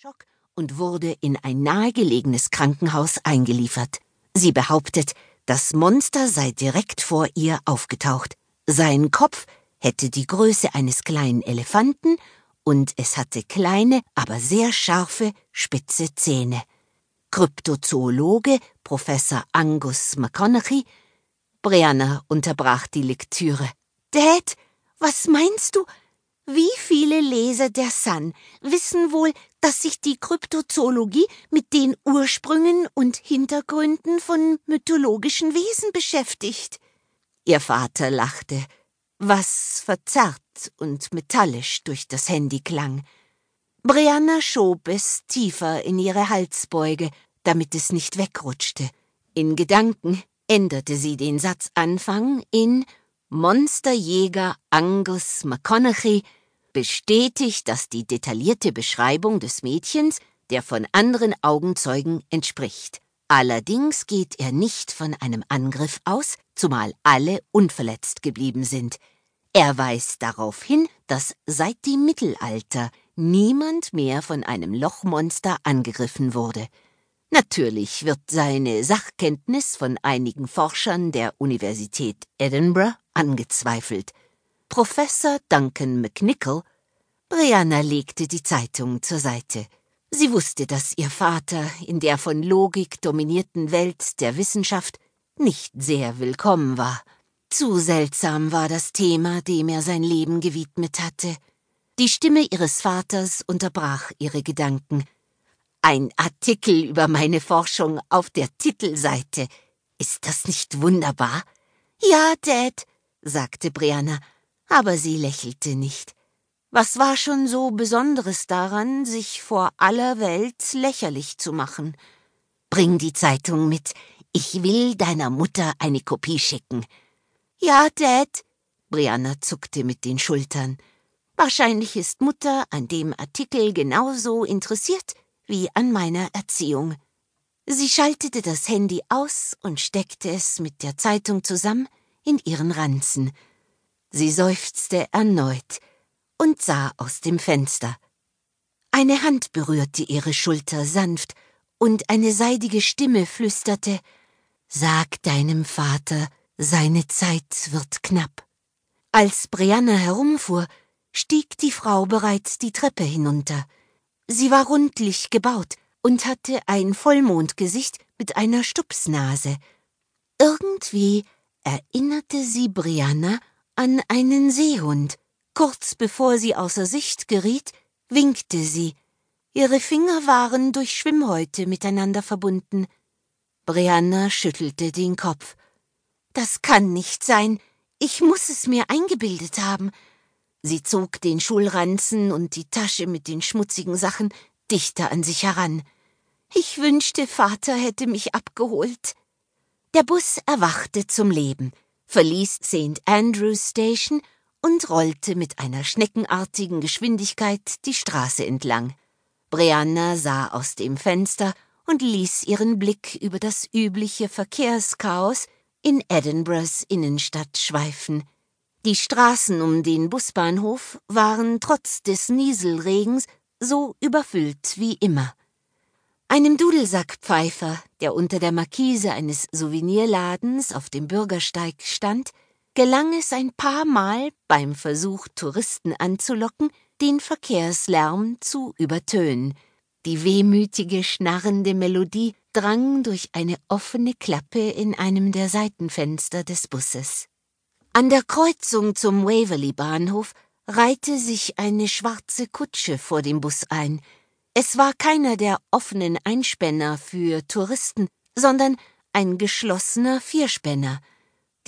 Schock und wurde in ein nahegelegenes Krankenhaus eingeliefert. Sie behauptet, das Monster sei direkt vor ihr aufgetaucht. Sein Kopf hätte die Größe eines kleinen Elefanten und es hatte kleine, aber sehr scharfe, spitze Zähne. Kryptozoologe Professor Angus McConaughey Brianna unterbrach die Lektüre. Dad, was meinst du? Wie viele Leser der Sun wissen wohl, dass sich die Kryptozoologie mit den Ursprüngen und Hintergründen von mythologischen Wesen beschäftigt? Ihr Vater lachte, was verzerrt und metallisch durch das Handy klang. Brianna schob es tiefer in ihre Halsbeuge, damit es nicht wegrutschte. In Gedanken änderte sie den Satzanfang in Monsterjäger Angus McConaughey bestätigt, dass die detaillierte Beschreibung des Mädchens der von anderen Augenzeugen entspricht. Allerdings geht er nicht von einem Angriff aus, zumal alle unverletzt geblieben sind. Er weist darauf hin, dass seit dem Mittelalter niemand mehr von einem Lochmonster angegriffen wurde. Natürlich wird seine Sachkenntnis von einigen Forschern der Universität Edinburgh angezweifelt. Professor Duncan McNichol Brianna legte die Zeitung zur Seite. Sie wusste, dass ihr Vater in der von Logik dominierten Welt der Wissenschaft nicht sehr willkommen war. Zu seltsam war das Thema, dem er sein Leben gewidmet hatte. Die Stimme ihres Vaters unterbrach ihre Gedanken. Ein Artikel über meine Forschung auf der Titelseite. Ist das nicht wunderbar? Ja, Dad, sagte Brianna, aber sie lächelte nicht. Was war schon so Besonderes daran, sich vor aller Welt lächerlich zu machen? Bring die Zeitung mit. Ich will deiner Mutter eine Kopie schicken. Ja, Dad. Brianna zuckte mit den Schultern. Wahrscheinlich ist Mutter an dem Artikel genauso interessiert wie an meiner Erziehung. Sie schaltete das Handy aus und steckte es mit der Zeitung zusammen in ihren Ranzen. Sie seufzte erneut und sah aus dem Fenster. Eine Hand berührte ihre Schulter sanft, und eine seidige Stimme flüsterte Sag deinem Vater, seine Zeit wird knapp. Als Brianna herumfuhr, stieg die Frau bereits die Treppe hinunter. Sie war rundlich gebaut und hatte ein Vollmondgesicht mit einer Stupsnase. Irgendwie erinnerte sie Brianna an einen Seehund. Kurz bevor sie außer Sicht geriet, winkte sie. Ihre Finger waren durch Schwimmhäute miteinander verbunden. Brianna schüttelte den Kopf. Das kann nicht sein. Ich muss es mir eingebildet haben. Sie zog den Schulranzen und die Tasche mit den schmutzigen Sachen dichter an sich heran. Ich wünschte, Vater hätte mich abgeholt. Der Bus erwachte zum Leben, verließ St. Andrews Station und rollte mit einer schneckenartigen Geschwindigkeit die Straße entlang. Brianna sah aus dem Fenster und ließ ihren Blick über das übliche Verkehrschaos in Edinburghs Innenstadt schweifen. Die Straßen um den Busbahnhof waren trotz des Nieselregens so überfüllt wie immer. Einem Dudelsackpfeifer, der unter der Markise eines Souvenirladens auf dem Bürgersteig stand, gelang es ein paar Mal beim Versuch, Touristen anzulocken, den Verkehrslärm zu übertönen. Die wehmütige, schnarrende Melodie drang durch eine offene Klappe in einem der Seitenfenster des Busses. An der Kreuzung zum Waverley Bahnhof reihte sich eine schwarze Kutsche vor dem Bus ein, es war keiner der offenen Einspänner für Touristen, sondern ein geschlossener Vierspänner.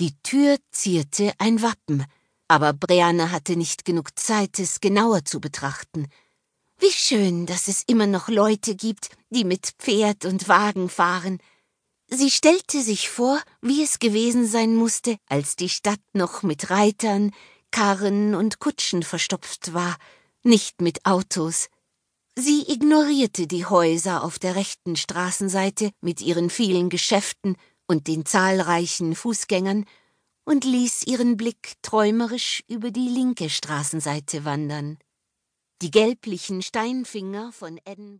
Die Tür zierte ein Wappen, aber Brianna hatte nicht genug Zeit, es genauer zu betrachten. Wie schön, dass es immer noch Leute gibt, die mit Pferd und Wagen fahren. Sie stellte sich vor, wie es gewesen sein musste, als die Stadt noch mit Reitern, Karren und Kutschen verstopft war, nicht mit Autos. Sie ignorierte die Häuser auf der rechten Straßenseite mit ihren vielen Geschäften und den zahlreichen Fußgängern und ließ ihren Blick träumerisch über die linke Straßenseite wandern. Die gelblichen Steinfinger von Edinburgh